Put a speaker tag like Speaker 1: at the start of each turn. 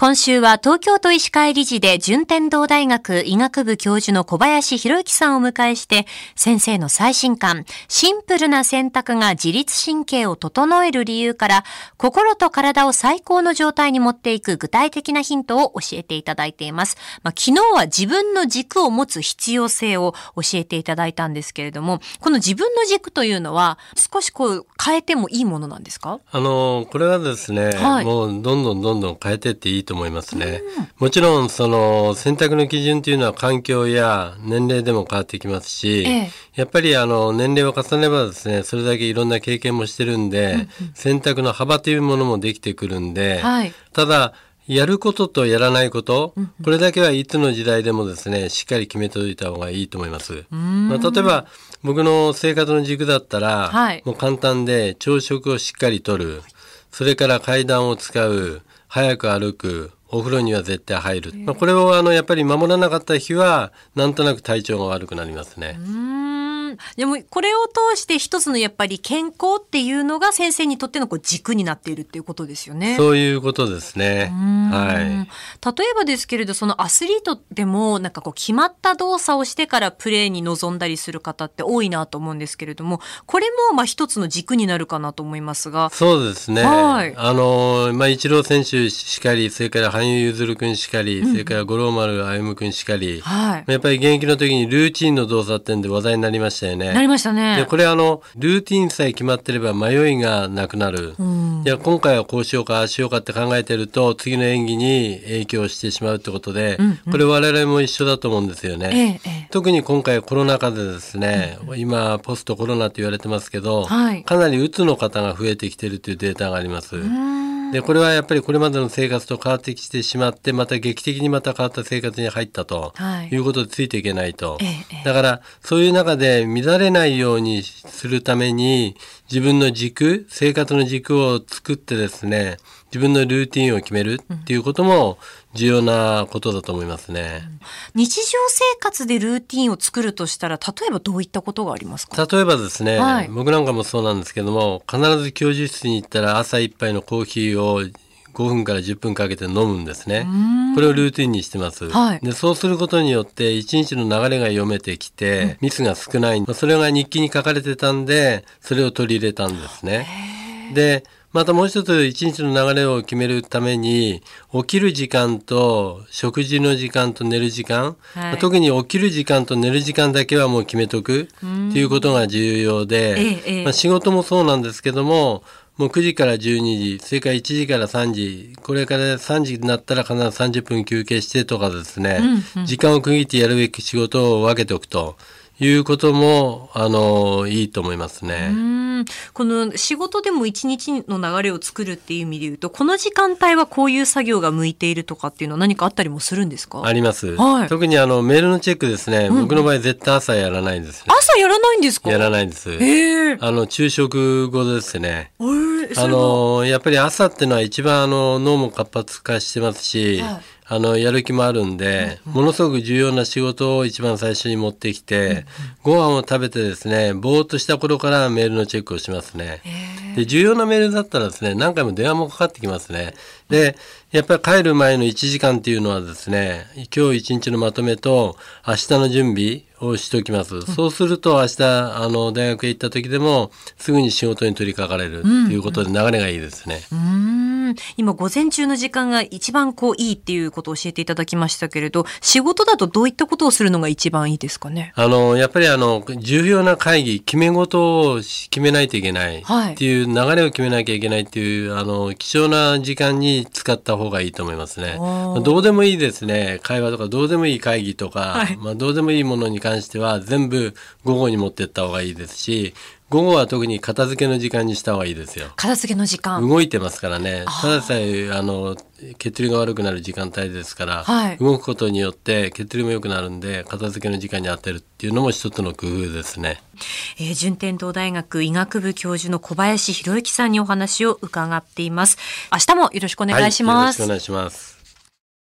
Speaker 1: 今週は東京都医師会理事で順天堂大学医学部教授の小林博之さんを迎えして先生の最新刊シンプルな選択が自律神経を整える理由から心と体を最高の状態に持っていく具体的なヒントを教えていただいています。まあ、昨日は自分の軸を持つ必要性を教えていただいたんですけれどもこの自分の軸というのは少しこう変えてもいいものなんですか？
Speaker 2: あのこれはですね、
Speaker 1: はい
Speaker 2: もうどんどんどんどん変えていっていいと思いますね。もちろんその選択の基準というのは環境や年齢でも変わってきますし、
Speaker 1: ええ。
Speaker 2: やっぱりあの年齢を重ねればですねそれだけいろんな経験もしてるんで、選択の幅というものもできてくるんで、
Speaker 1: はい。
Speaker 2: ただやることとやらないこと、これだけはいつの時代でもですねしっかり決めておいた方がいいと思います。まあ、例えば僕の生活の軸だったら、
Speaker 1: はい。
Speaker 2: もう簡単で朝食をしっかりとる。それから階段を使う早く歩く。お風呂には絶対入る、まあ、これをあのやっぱり守らなかった日はなんとなく体調が悪くなりますね。
Speaker 1: でもこれを通して一つのやっぱり健康っていうのが先生にとってのこう軸になっているっていうことですよね。
Speaker 2: そういうことですね。はい。
Speaker 1: 例えばですけれどそのアスリートでもなんかこう決まった動作をしてからプレーに臨んだりする方って多いなと思うんですけれどもこれもまあ一つの軸になるかなと思いますが
Speaker 2: そうですね。
Speaker 1: はい
Speaker 2: あの、まあ、イチロー選手しかり、それから羽生結弦君しかり、それから五郎丸歩夢君しかり、
Speaker 1: はい
Speaker 2: やっぱり現役の時にルーチンの動作ってんで話題になりましたよね。
Speaker 1: なりましたね。
Speaker 2: で。これあのルーティンさえ決まってれば迷いがなくなる、いや今回はこうしようかああしようかって考えてると次の演技に影響してしまうってことで、これ我々も一緒だと思うんですよね。
Speaker 1: ええええ。
Speaker 2: 特に今回コロナ禍でですね、今ポストコロナって言われてますけど、
Speaker 1: はい。
Speaker 2: かなりうつの方が増えてきてるというデータがあります。でこれはやっぱりこれまでの生活と変わってきてしまってまた劇的にまた変わった生活に入ったと
Speaker 1: はい。
Speaker 2: いうことでついていけないと、だからそういう中で乱れないようにするために自分の軸生活の軸を作ってですね自分のルーティンを決めるっていうことも重要なことだと思いますね。
Speaker 1: 日常生活でルーティンを作るとしたら例えばどういったことがありますか？
Speaker 2: 例えばですね、
Speaker 1: はい。
Speaker 2: 僕なんかもそうなんですけども必ず教授室に行ったら朝一杯のコーヒーを5分から10分かけて飲むんですね。これをルーティンにしてます。
Speaker 1: はい
Speaker 2: でそうすることによって一日の流れが読めてきて、ミスが少ない。まあそれが日記に書かれてたんでそれを取り入れたんですね。でまたもう一つ一日の流れを決めるために起きる時間と食事の時間と寝る時間、
Speaker 1: はい
Speaker 2: まあ特に起きる時間と寝る時間だけはもう決めとくっていうことが重要で、
Speaker 1: ええええ
Speaker 2: まあ、仕事もそうなんですけどももう9時から12時それから1時から3時これから3時になったら必ず30分休憩してとかですね、時間を区切ってやるべき仕事を分けておくということもあのいいと思いますね。
Speaker 1: うん。この仕事でも一日の流れを作るっていう意味で言うとこの時間帯はこういう作業が向いているとかっていうのは何かあったりもするんですか？
Speaker 2: あります、
Speaker 1: はい。
Speaker 2: 特にあのメールのチェックですね、僕の場合絶対朝やらないんですね
Speaker 1: 朝やらないんですか？
Speaker 2: やらないんです。
Speaker 1: ええ
Speaker 2: あの昼食後ですね。
Speaker 1: えー。そ
Speaker 2: あのやっぱり朝っていうのは一番あの脳も活発化してますし、
Speaker 1: はい
Speaker 2: あのやる気もあるんで、ものすごく重要な仕事を一番最初に持ってきて、ご飯を食べてですねぼーっとした頃からメールのチェックをしますね。で重要なメールだったらですね何回も電話もかかってきますね。でやっぱり帰る前の1時間っていうのはですね今日一日のまとめと明日の準備をしておきます。そうすると明日あの大学へ行った時でもすぐに仕事に取り掛かれるっていうことで流れがいいですね。
Speaker 1: う今午前中の時間が一番こういいっていうことを教えていただきましたけれど仕事だとどういったことをするのが一番いいですかね？
Speaker 2: あのやっぱりあの重要な会議決め事をし決めないといけない。
Speaker 1: はい。
Speaker 2: っていう流れを決めなきゃいけないっていうあの貴重な時間に使った方がいいと思いますね。どうでもいいですね。会話とかどうでもいい会議とか、
Speaker 1: はい。
Speaker 2: まあ、どうでもいいものに関しては全部午後に持ってった方がいいですし午後は特に片付けの時間にした方がいいですよ。
Speaker 1: 片付けの時間
Speaker 2: 動いてますからねただでさえあの血流が悪くなる時間帯ですから、
Speaker 1: はい
Speaker 2: 動くことによって血流も良くなるんで片付けの時間に当てるっていうのも一つの工夫ですね。
Speaker 1: えー順天堂大学医学部教授の小林博之さんにお話を伺っています明日もよろしくお願いします、
Speaker 2: はい、よろしくお願いします。